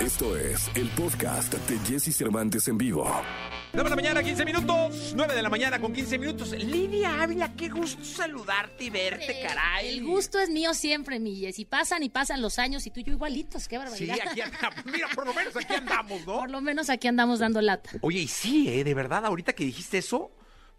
Esto es el podcast de Jesse Cervantes en vivo. 9 de la mañana, 15 minutos. 9 de la mañana con 15 minutos. Lidia Ávila, qué gusto saludarte y verte, caray. El gusto es mío siempre, mi Y pasan y pasan los años y tú y yo igualitos, qué Sí, barbaridad. aquí andamos. Mira, por lo menos aquí andamos, ¿no? Por lo menos aquí andamos dando lata. Oye, y sí, ¿eh? De verdad, ahorita que dijiste eso,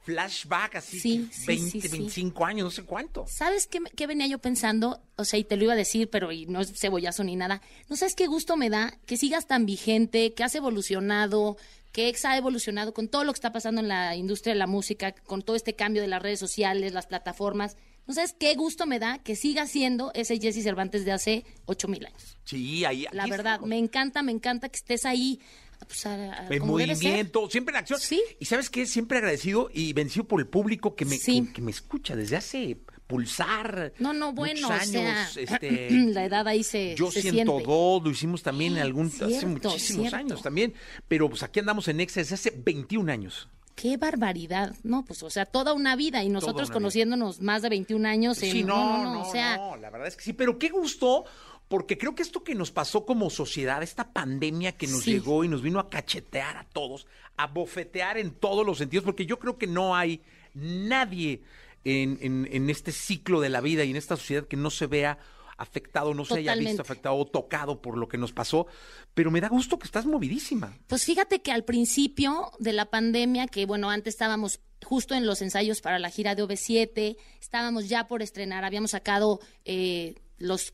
flashback así, Sí, sí, 20, sí, sí. 25 años, no sé cuánto. ¿Sabes qué, qué venía yo pensando? O sea, y te lo iba a decir, pero y no es cebollazo ni nada. ¿No sabes qué gusto me da que sigas tan vigente, que has evolucionado, que Ex ha evolucionado con todo lo que está pasando en la industria de la música, con todo este cambio de las redes sociales, las plataformas? ¿No sabes qué gusto me da que siga siendo ese Jesse Cervantes de hace ocho mil años? Sí, ahí. La verdad, me encanta, me encanta que estés ahí. pues, a- a- En movimiento, siempre en acción. Sí. Y sabes qué, siempre agradecido y vencido por el público que me, Sí. que, que me escucha desde hace pulsar. No, no, bueno, muchos o sea, años, este, la edad ahí se, Yo se siento siente. dos, lo hicimos también en algún, hace Cierto, muchísimos cierto. años también, pero pues aquí andamos en Exa desde hace 21 años. Qué barbaridad, no, pues, o sea, toda una vida y nosotros vida. conociéndonos más de 21 años. en- Sí, no, no, o sea, no, la verdad es que sí, pero qué gusto, porque creo que esto que nos pasó como sociedad, esta pandemia que nos Sí. llegó y nos vino a cachetear a todos, a bofetear en todos los sentidos, porque yo creo que no hay nadie en, en- en este ciclo de la vida y en esta sociedad que no se vea afectado, no se haya visto afectado o tocado por lo que nos pasó, pero me da gusto que estás movidísima. Pues fíjate que al principio de la pandemia, que bueno, antes estábamos justo en los ensayos para la gira de OV7, estábamos ya por estrenar, habíamos sacado eh, los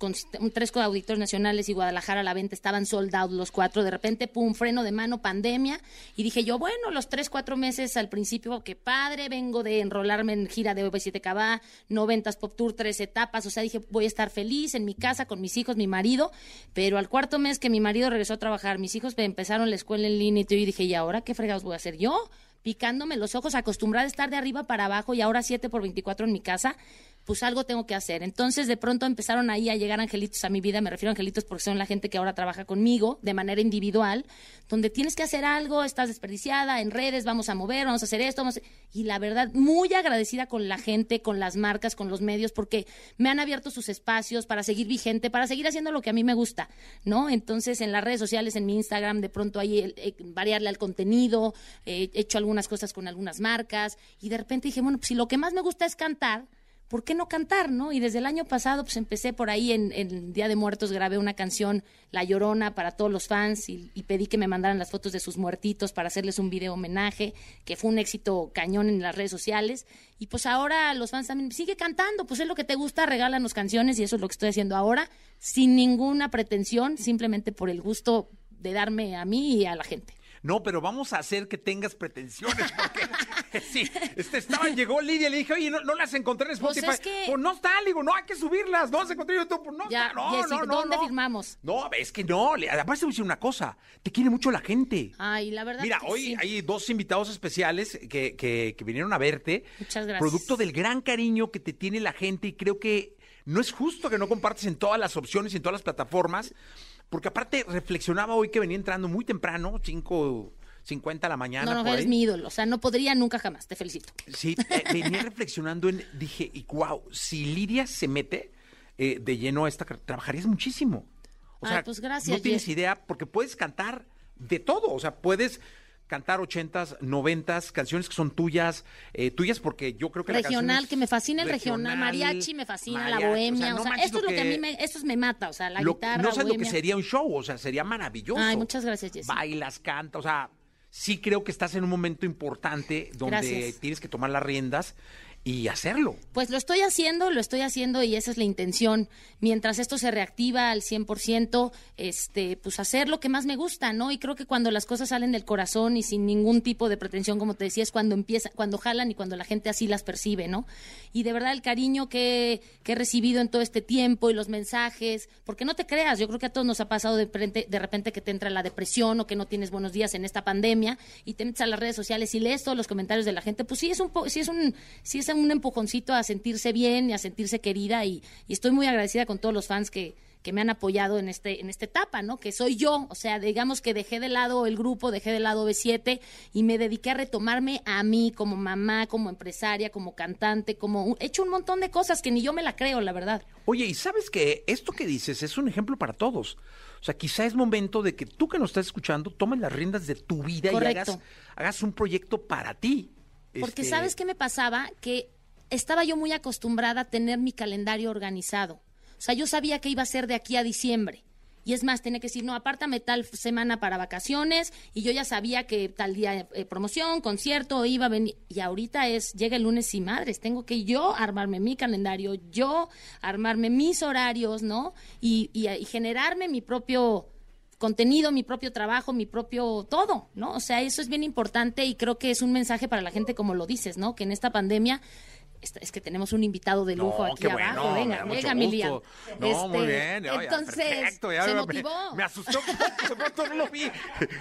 tres auditores nacionales y Guadalajara a la venta, estaban sold out los cuatro, de repente, pum, freno de mano, pandemia, y dije yo, bueno, los tres, cuatro meses al principio, qué padre, vengo de enrolarme en gira de OV7 Cabá, 90 Pop Tour, tres etapas, o sea, dije, voy a estar feliz en mi casa con mis hijos, mi marido, pero al cuarto mes que mi marido regresó a trabajar, mis hijos empezaron la escuela en línea y dije, ¿y ahora qué fregados voy a hacer yo? Picándome los ojos, acostumbrada a estar de arriba para abajo y ahora 7 por 24 en mi casa, pues algo tengo que hacer. Entonces, de pronto empezaron ahí a llegar angelitos a mi vida, me refiero a angelitos porque son la gente que ahora trabaja conmigo de manera individual, donde tienes que hacer algo, estás desperdiciada en redes, vamos a mover, vamos a hacer esto, vamos a- y la verdad, muy agradecida con la gente, con las marcas, con los medios, porque me han abierto sus espacios para seguir vigente, para seguir haciendo lo que a mí me gusta, ¿no? Entonces, en las redes sociales, en mi Instagram, de pronto ahí eh, variarle al contenido, eh, he hecho algunas cosas con algunas marcas, y de repente dije, bueno, pues si lo que más me gusta es cantar, ¿por qué no cantar, no? Y desde el año pasado, pues empecé por ahí en, en Día de Muertos, grabé una canción, La Llorona, para todos los fans y, pedí que me mandaran las fotos de sus muertitos para hacerles un video homenaje, que fue un éxito cañón en las redes sociales. Y pues ahora los fans también, sigue cantando, pues es lo que te gusta, regálanos canciones y eso es lo que estoy haciendo ahora, sin ninguna pretensión, simplemente por el gusto de darme a mí y a la gente. No, pero vamos a hacer que tengas pretensiones, porque sí, este estaba, llegó Lidia y le dije, oye, no, no las encontré en Pues Spotify. es que- Pues no está, le digo, no, hay que subirlas, no las encontré en YouTube, pues no Ya, no, Jessy, no, no, ¿dónde no. firmamos? No, es que no, además te voy a decir una cosa, te quiere mucho la gente. Ay, la verdad Mira, que hoy sí. hay dos invitados especiales que, que- que vinieron a verte. Muchas gracias. Producto del gran cariño que te tiene la gente y creo que no es justo que no compartas en todas las opciones y en todas las plataformas, porque aparte reflexionaba hoy que venía entrando muy temprano, 5.50 de la mañana. No, no, por eres ahí. mi ídolo. O sea, no podría nunca jamás. Te felicito. Sí, eh, venía reflexionando en, dije, y wow, si Lidia se mete eh, de lleno a esta trabajarías muchísimo. O Ay, sea, pues gracias, no tienes idea, porque puedes cantar de todo, o sea, puedes cantar ochentas, noventas, canciones que son tuyas, eh, tuyas porque yo creo que la canción regional, es que me fascina el regional, mariachi me fascina, la bohemia, o sea, esto es lo que a mí me, esto es- me mata, o sea, la lo- guitarra, no sabes lo que bohemia. sería un show, o sea, sería maravilloso. Ay, muchas gracias, Jessy. Bailas, canta, o sea, sí creo que estás en un momento importante donde Gracias. tienes que tomar las riendas y hacerlo. Pues lo estoy haciendo, lo estoy haciendo y esa es la intención. Mientras esto se reactiva al 100%, este, pues hacer lo que más me gusta, ¿no? Y creo que cuando las cosas salen del corazón y sin ningún tipo de pretensión, como te decía, es cuando empieza, cuando jalan y cuando la gente así las percibe, ¿no? Y de verdad el cariño que, que he recibido en todo este tiempo y los mensajes, porque no te creas, yo creo que a todos nos ha pasado de repente, de repente que te entra la depresión o que no tienes buenos días en esta pandemia y te metes a las redes sociales y lees todos los comentarios de la gente, pues sí es un po- sí es un sí es un empujoncito a sentirse bien y a sentirse querida y, y estoy muy agradecida con todos los fans que, que me han apoyado en este en esta etapa, ¿no? Que soy yo, o sea, digamos que dejé de lado el grupo, dejé de lado B7 y me dediqué a retomarme a mí como mamá, como empresaria, como cantante, como un- he hecho un montón de cosas que ni yo me la creo, la verdad. Oye, y sabes que esto que dices es un ejemplo para todos. O sea, quizá es momento de que tú que nos estás escuchando tomes las riendas de tu vida y hagas, hagas un proyecto para ti. Porque Este, ¿sabes qué me pasaba? Que estaba yo muy acostumbrada a tener mi calendario organizado. O sea, yo sabía que iba a ser de aquí a diciembre. Y es más, tenía que decir, no, apártame tal semana para vacaciones. Y yo ya sabía que tal día eh, promoción, concierto, iba a venir. Y ahorita es, llega el lunes y madres, tengo que yo armarme mi calendario, yo armarme mis horarios, ¿no? Y, y- y generarme mi propio contenido, mi propio trabajo, mi propio todo, ¿no? O sea, eso es bien importante y creo que es un mensaje para la gente, como lo dices, ¿no? Que en esta pandemia es que tenemos un invitado de lujo No, aquí qué abajo. bueno, venga, venga, mi Liam. gusto. No, muy Este, bien. ya, entonces, perfecto, ya se motivó. Me, asustó de pronto no lo vi.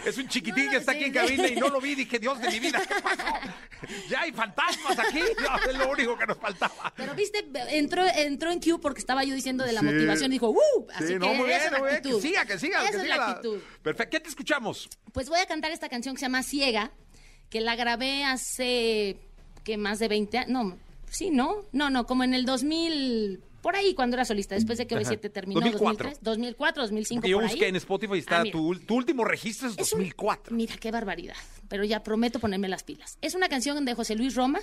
Es un chiquitín No, que está aquí en cabina y no lo vi. Dije, Dios de mi vida, ¿qué pasó? Ya hay fantasmas aquí. Es lo único que nos faltaba. Pero viste, entró, entró en Q porque estaba yo diciendo de la Sí. motivación. Dijo, ¡uh! Así Sí, que no, muy bien, esa es la actitud. Que siga, que siga. Esa que es siga la la- actitud. Perfecto. ¿Qué te escuchamos? Pues voy a cantar esta canción que se llama Ciega, que la grabé hace, que más de 20 años, no, sí, ¿no? No, no, como en el 2000, por ahí cuando era solista, después de que Ajá. OV7 terminó, 2004. 2003, 2004, 2005, Porque yo por ahí. busqué en Spotify está Ah, mira. tu, tu último registro es Es un- 2004. mira, qué barbaridad, pero ya prometo ponerme las pilas. Es una canción de José Luis Roma,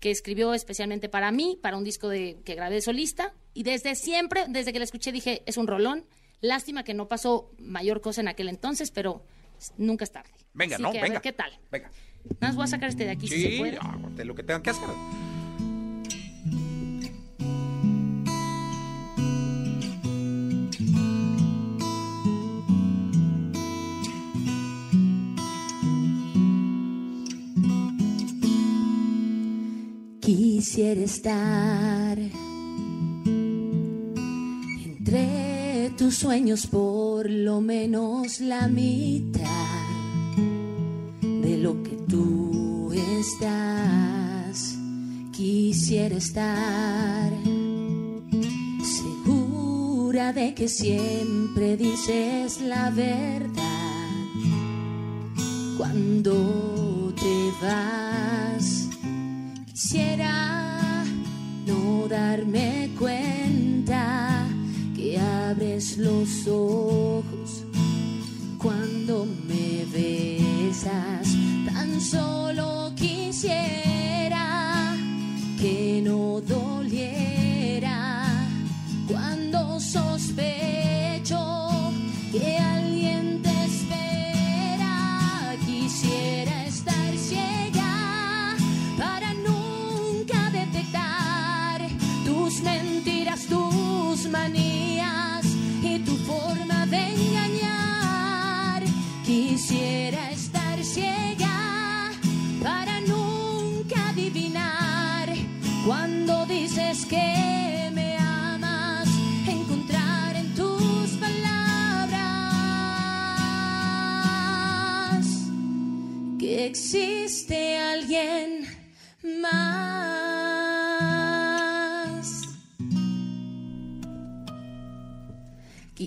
que escribió especialmente para mí, para un disco de, que grabé solista, y desde siempre, desde que la escuché, dije, es un rolón. Lástima que no pasó mayor cosa en aquel entonces, pero nunca es tarde. Venga, Así ¿no? que, a Venga. ver, ¿qué tal? Venga. Nada más voy a sacar este de aquí si se Sí, puede. lo que tengan que hacer. Quisiera estar entre tus sueños por lo menos la mitad de lo que tú estás. Quisiera estar segura de que siempre dices la verdad cuando te vas. Quisiera darme cuenta que abres los ojos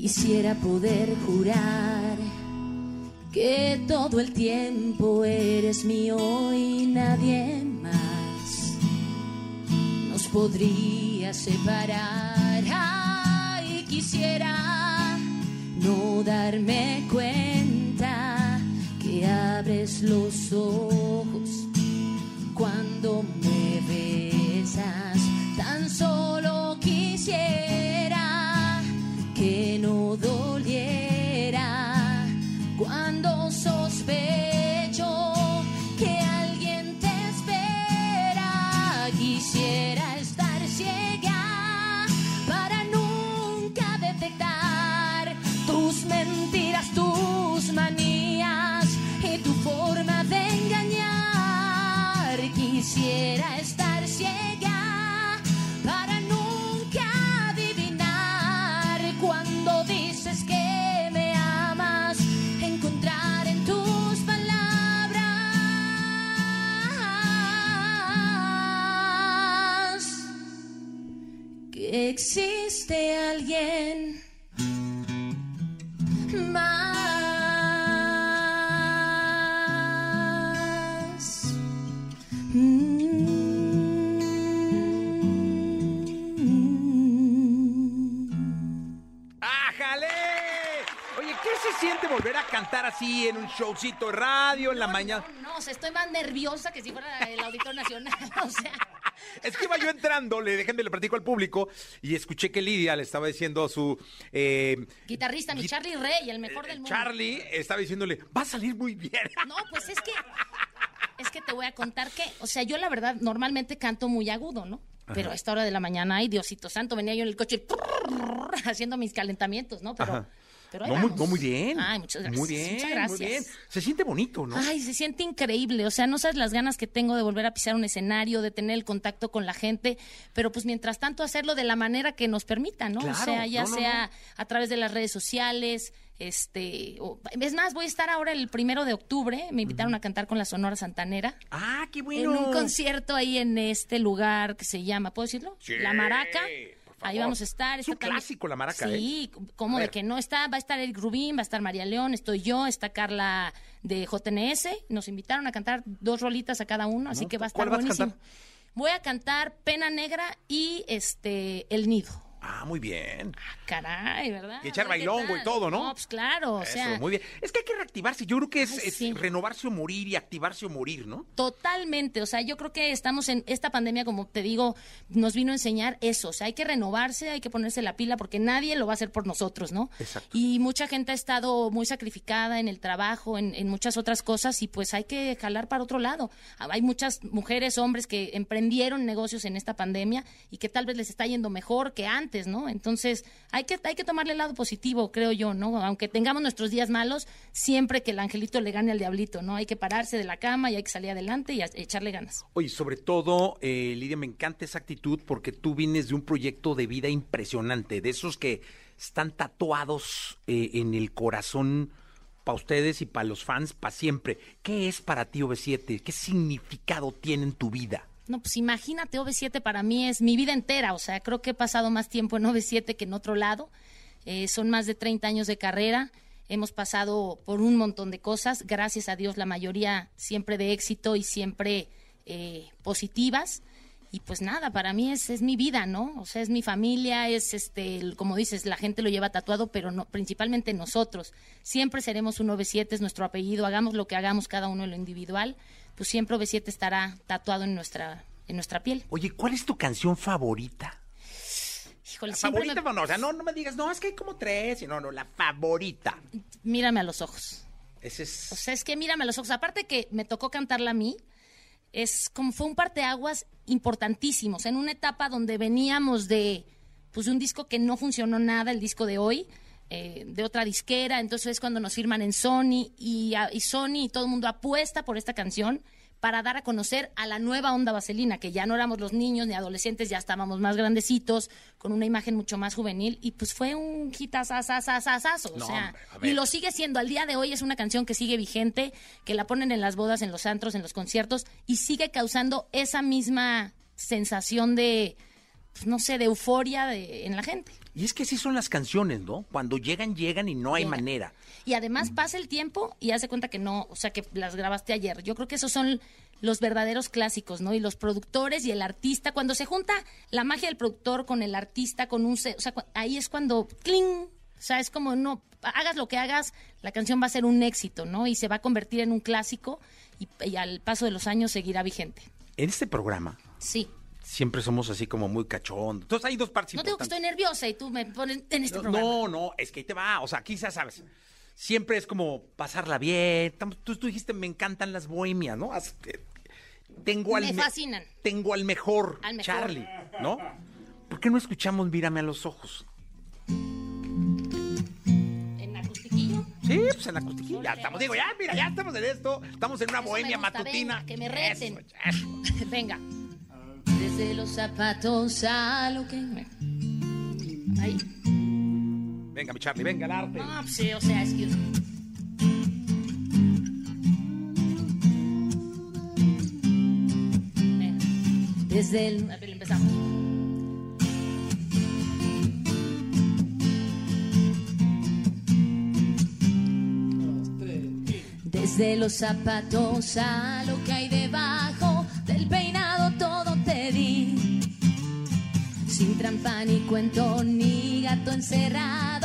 Quisiera poder jurar que todo el tiempo eres mío y nadie más nos podría separar. Ay, quisiera no darme cuenta que abres los ojos cuando existe alguien más. Mm. ¡Ájale! ¿qué se siente volver a cantar así en un showcito radio en la No, mañana? No, no, o sea, estoy más nerviosa que si fuera el Auditor Nacional. o sea, Es que iba yo entrando, le déjenme le platico al público y escuché que Lidia le estaba diciendo a su eh, guitarrista, mi Gui- Charlie Rey, el mejor del mundo. Charlie, estaba diciéndole, va a salir muy bien. No, pues es que es que te voy a contar que, o sea, yo la verdad normalmente canto muy agudo, ¿no? Pero a esta hora de la mañana, ay, Diosito Santo, venía yo en el coche haciendo mis calentamientos, ¿no? Pero, Ajá. Pero ahí No muy, vamos. no, muy bien. Ay, muchas gracias. Muy bien, Muchas gracias. muy bien. Se siente bonito, ¿no? Ay, se siente increíble. O sea, no sabes las ganas que tengo de volver a pisar un escenario, de tener el contacto con la gente, pero pues mientras tanto hacerlo de la manera que nos permita, ¿no? Claro, o sea, ya no, no, sea a través de las redes sociales, este, o- es más, voy a estar ahora el primero de octubre. Me invitaron a cantar con la Sonora Santanera. Ah, qué En bueno. un concierto ahí en este lugar que se llama, ¿puedo decirlo? Sí, La Maraca. Por favor. Ahí vamos a estar. Es un clásico, La Maraca, Sí, ¿eh? ¿cómo A de que no está? Va a estar Eric Rubín, va a estar María León, estoy yo, está Carla de JNS. Nos invitaron a cantar dos rolitas a cada uno, así No, que va a ¿cuál estar buenísimo. cantar? Voy a cantar Pena Negra y este El Nido. Ah, muy bien. Caray, ¿verdad? Y echar bailongo y todo, ¿no? pues claro, o sea, Eso, muy bien. Es que hay que reactivarse. Yo creo que es, Ay, es sí. renovarse o morir y activarse o morir, ¿no? Totalmente, o sea, yo creo que estamos en esta pandemia, como te digo, nos vino a enseñar eso, o sea, hay que renovarse, hay que ponerse la pila porque nadie lo va a hacer por nosotros, ¿no? Exacto. Y mucha gente ha estado muy sacrificada en el trabajo, en, en muchas otras cosas y pues hay que jalar para otro lado. Hay muchas mujeres, hombres que emprendieron negocios en esta pandemia y que tal vez les está yendo mejor que antes, ¿no? Entonces, hay que, hay que tomarle el lado positivo, creo yo, ¿no? Aunque tengamos nuestros días malos, siempre que el angelito le gane al diablito, ¿no? Hay que pararse de la cama y hay que salir adelante y a- echarle ganas. Oye, sobre todo, eh, Lidia, me encanta esa actitud porque tú vienes de un proyecto de vida impresionante, de esos que están tatuados eh, en el corazón para ustedes y para los fans para siempre. ¿Qué es para ti OV7? ¿Qué significado tiene en tu vida? No, pues imagínate, OV7 para mí es mi vida entera, o sea, creo que he pasado más tiempo en OV7 que en otro lado. Eh, son más de 30 años de carrera, hemos pasado por un montón de cosas, gracias a Dios la mayoría siempre de éxito y siempre eh, positivas. Y pues nada, para mí es, es mi vida, ¿no? O sea, es mi familia, es este, como dices, la gente lo lleva tatuado, pero no, principalmente nosotros. Siempre seremos un OV7, es nuestro apellido, hagamos lo que hagamos cada uno en lo individual, pues siempre OV7 estará tatuado en nuestra, en nuestra piel. Oye, ¿cuál es tu canción favorita? Híjole, favorita, me- no, o sea, no, no me digas, no, es que hay como tres, y no, no, la favorita. mírame a los ojos. Ese es... O sea, es que mírame a los ojos. Aparte que me tocó cantarla a mí, es como fue un parteaguas importantísimo. O sea, en una etapa donde veníamos de, pues, de un disco que no funcionó nada, el disco de hoy, eh, de otra disquera. Entonces es cuando nos firman en Sony y, a- y Sony y todo el mundo apuesta por esta canción para dar a conocer a la nueva onda vaselina, que ya no éramos los niños ni adolescentes, ya estábamos más grandecitos, con una imagen mucho más juvenil, y pues fue un hitazazazazazazo, o No, sea, hombre, y lo sigue siendo. Al día de hoy es una canción que sigue vigente, que la ponen en las bodas, en los antros, en los conciertos y sigue causando esa misma sensación de, pues, no sé, de euforia de- en la gente. Y es que así son las canciones, ¿no? Cuando llegan, llegan y no hay Llegan. manera. Y además pasa el tiempo y hace cuenta que no, o sea, que las grabaste ayer. Yo creo que esos son los verdaderos clásicos, ¿no? Y los productores y el artista, cuando se junta la magia del productor con el artista, con un... O sea, ahí es cuando... ¡Cling! O sea, es como, no, hagas lo que hagas, la canción va a ser un éxito, ¿no? Y se va a convertir en un clásico y, y al paso de los años seguirá vigente. En este programa Sí. Siempre somos así como muy cachondos. Entonces hay dos partes No digo que importantes. estoy nerviosa y tú me pones en este No, programa. no, no, es que ahí te va. O sea, ya sabes. Siempre es como pasarla bien. Tú, tú dijiste, me encantan las bohemias, ¿no? Eh, Tengo al Me me- fascinan. Tengo al mejor, Al mejor. Charlie, ¿no? ¿Por qué no escuchamos Mírame a los ojos? En acustiquillo. Sí, pues en la. Ya estamos, digo, ya, mira, ya estamos en esto. Estamos en una Eso me bohemia gusta, matutina. que me reten. Eso, eso. Venga. Desde los zapatos a lo que. Ahí. Venga, mi Charlie, venga, el arte. No, pues sí, o sea, es que... Venga. Desde el... A ver, empezamos. Desde los zapatos a lo que hay debajo Sin trampa ni cuento ni gato encerrado,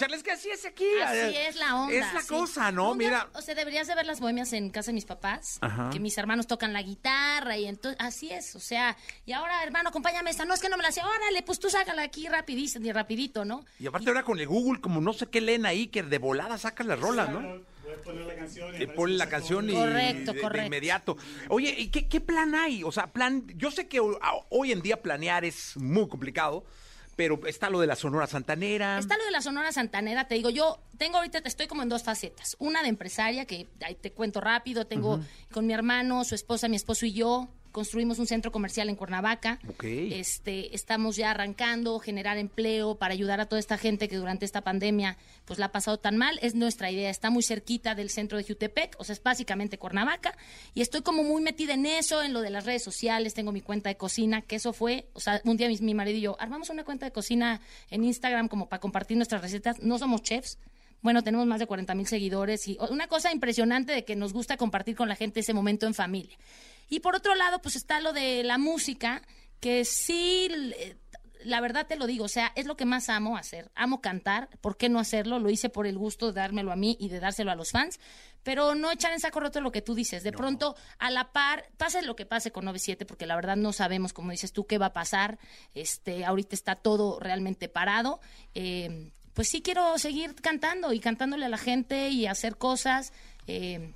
Bien, mi Charlie, es que así es aquí. Así es la onda. Es la sí. cosa, ¿no? Mira. O sea, deberías de ver las bohemias en casa de mis papás. Ajá. Que mis hermanos tocan la guitarra y entonces. Así es, o sea. Y ahora, hermano, acompáñame esta. No, es que no me la sé. Órale, pues tú sácala aquí rapidísimo, ni rapidito, ¿no? Y aparte ahora con el Google, como no sé qué leen ahí, que de volada sacan las rolas, ¿no? Voy a poner la canción. y Y ponen la canción y Correcto, de- de, correcto. inmediato. Oye, ¿y qué, qué plan hay? O sea, plan, yo sé que hoy en día planear es muy complicado, pero está lo de la Sonora Santanera. Está lo de la Sonora Santanera, te digo, yo tengo ahorita, estoy como en dos facetas. Una de empresaria, que ahí te cuento rápido, tengo con mi hermano, su esposa, mi esposo y yo, construimos un centro comercial en Cuernavaca. Ok. Este, estamos ya arrancando, generar empleo para ayudar a toda esta gente que durante esta pandemia pues la ha pasado tan mal. Es nuestra idea, está muy cerquita del centro de Jutepec, o sea, es básicamente Cuernavaca. Y estoy como muy metida en eso, en lo de las redes sociales, tengo mi cuenta de cocina, que eso fue, o sea, un día mi, mi marido y yo armamos una cuenta de cocina en Instagram como para compartir nuestras recetas. No somos chefs, bueno, tenemos más de 40 mil seguidores y una cosa impresionante de que nos gusta compartir con la gente ese momento en familia. Y por otro lado, pues está lo de la música, que sí, l- la verdad te lo digo, o sea, es lo que más amo hacer. Amo cantar, ¿por qué no hacerlo? Lo hice por el gusto de dármelo a mí y de dárselo a los fans, pero no echar en saco roto lo que tú dices. De pronto, a la par, pase lo que pase con 97, porque la verdad no sabemos, como dices tú, qué va a pasar. Este, ahorita está todo realmente parado. Eh, pues sí quiero seguir cantando y cantándole a la gente y hacer cosas. eh,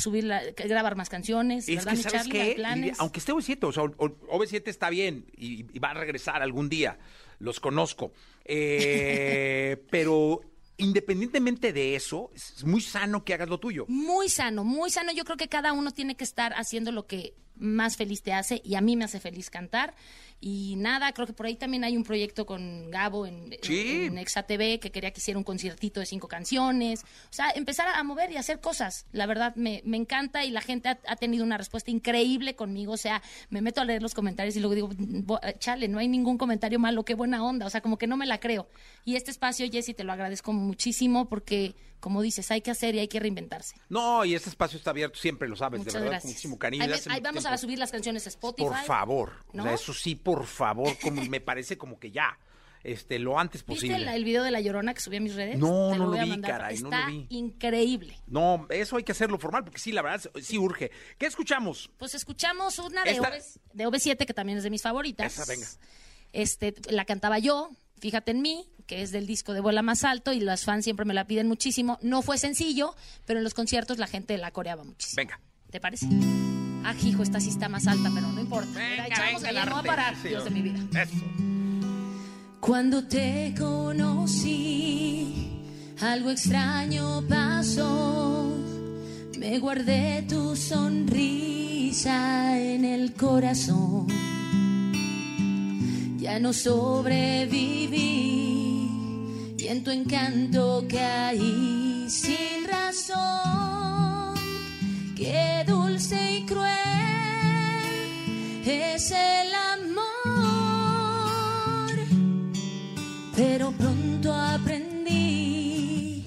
subir la- grabar más canciones, Es ¿verdad, que, mi ¿sabes Charlie? Qué? aunque esté OV7, o sea, o- o- OV7 está bien y, y va a regresar algún día, los conozco. Eh, pero independientemente de eso, es muy sano que hagas lo tuyo. Muy sano, muy sano. Yo creo que cada uno tiene que estar haciendo lo que más feliz te hace y a mí me hace feliz cantar. Y nada, creo que por ahí también hay un proyecto con Gabo en, Sí. en Exa TV que quería que hiciera un conciertito de cinco canciones. O sea, empezar a mover y hacer cosas. La verdad, me, me encanta y la gente ha, ha tenido una respuesta increíble conmigo. O sea, me meto a leer los comentarios y luego digo, "Bo- chale, no hay ningún comentario malo, qué buena onda. O sea, como que no me la creo. Y este espacio, Jessy, te lo agradezco muchísimo porque, como dices, hay que hacer y hay que reinventarse. No, y este espacio está abierto, siempre lo sabes, Muchas de verdad, gracias. con muchísimo cariño. Ahí, ahí mucho vamos a subir las canciones a Spotify. Por favor, o sea, eso sí, por favor, como me parece como que ya, este, lo antes ¿Viste posible. el, el video de La Llorona que subí a mis redes? No, Te no lo vi, caray, no lo vi. increíble. No, eso hay que hacerlo formal, porque sí, la verdad, sí urge. ¿Qué escuchamos? Pues escuchamos una de, Esta- OV, de OV7, que también es de mis favoritas. Esa, venga. Este, la cantaba yo, Fíjate en mí, que es del disco de Vuela Más Alto, y las fans siempre me la piden muchísimo. No fue sencillo, pero en los conciertos la gente la coreaba muchísimo. Venga. ¿Te parece? Ah, hijo, esta sí está más alta, pero no importa. Mira, Venga, echamos venga, allá, no va a parar, Dios de mi vida. Eso. Cuando te conocí, algo extraño pasó. Me guardé tu sonrisa en el corazón. Ya no sobreviví y en tu encanto caí sin razón. Qué y cruel es el amor. Pero pronto aprendí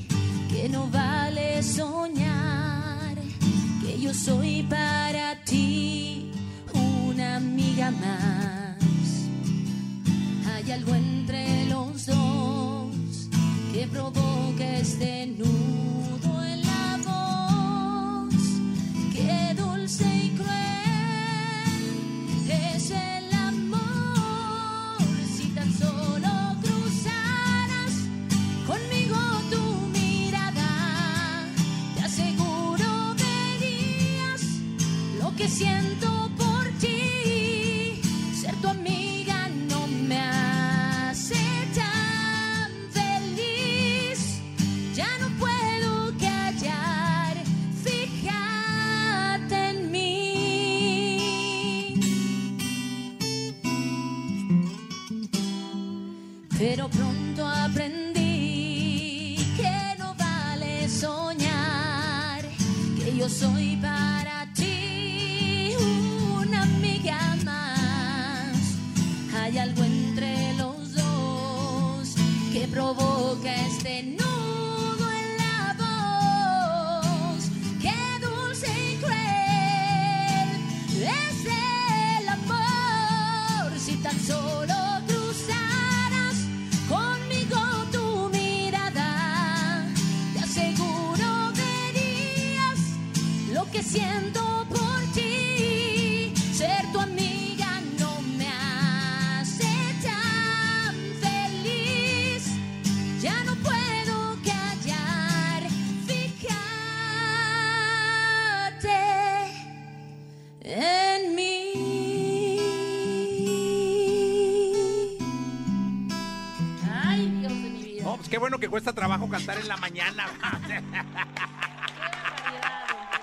que no vale soñar, que yo soy para ti una amiga más. Pero pronto trabajo cantar en la mañana.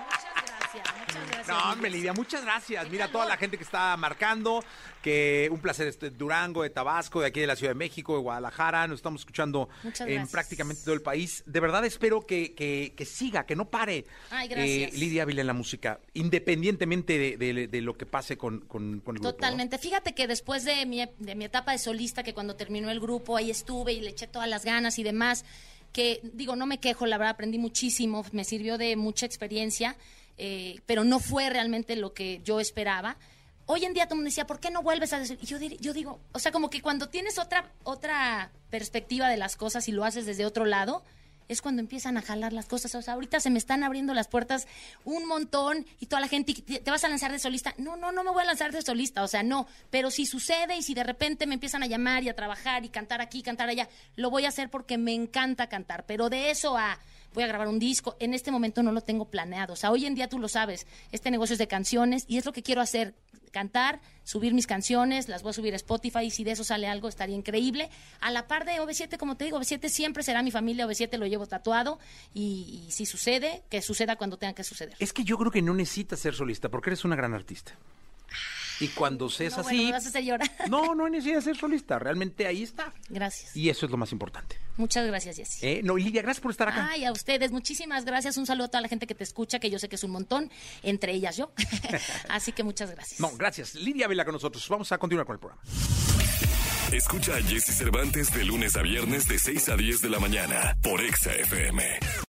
Muchas gracias, muchas gracias. No, hombre, Lidia, muchas gracias. Mira toda la gente que está marcando, que un placer este Durango, de Tabasco, de aquí de la Ciudad de México, de Guadalajara. Nos estamos escuchando en prácticamente todo el país. De verdad espero que, que- que siga, que no pare. Ay, gracias. eh, Lidia Ávila en la música, independientemente de, de- de lo que pase con, con- con el grupo. ¿no? Totalmente. Fíjate que después de mi, de mi etapa de solista, que cuando terminó el grupo, ahí estuve y le eché todas las ganas y demás, que digo, no me quejo, la verdad aprendí muchísimo, me sirvió de mucha experiencia, eh, pero no fue realmente lo que yo esperaba. Hoy en día todo el mundo decía, ¿por qué no vuelves a decir? Y yo, dir- yo digo, o sea, como que cuando tienes otra, otra perspectiva de las cosas y lo haces desde otro lado, es cuando empiezan a jalar las cosas. O sea, ahorita se me están abriendo las puertas un montón y toda la gente, te vas a lanzar de solista. No, no, no me voy a lanzar de solista, o sea, no. Pero si sucede y si de repente me empiezan a llamar y a trabajar y cantar aquí, cantar allá, lo voy a hacer porque me encanta cantar. Pero de eso a voy a grabar un disco, en este momento no lo tengo planeado. O sea, hoy en día tú lo sabes, este negocio es de canciones y es lo que quiero hacer. Cantar, subir mis canciones, las voy a subir a Spotify y si de eso sale algo estaría increíble. A la par de OV7, como te digo, OV7 siempre será mi familia, OV7 lo llevo tatuado y, y si sucede, que suceda cuando tenga que suceder. Es que yo creo que no necesitas ser solista porque eres una gran artista. Y cuando seas No, bueno, así. me vas a hacer llorar. No, no necesitas ser solista. Realmente ahí está. Gracias. Y eso es lo más importante. Muchas gracias, Jessy. ¿Eh? No, y Lidia, gracias por estar acá. Ay, a ustedes, muchísimas gracias. Un saludo a toda la gente que te escucha, que yo sé que es un montón, entre ellas yo. Así que muchas gracias. No, gracias. Lidia Vela con nosotros. Vamos a continuar con el programa. Escucha a Jesse Cervantes de lunes a viernes de 6 a 10 de la mañana por Exa FM.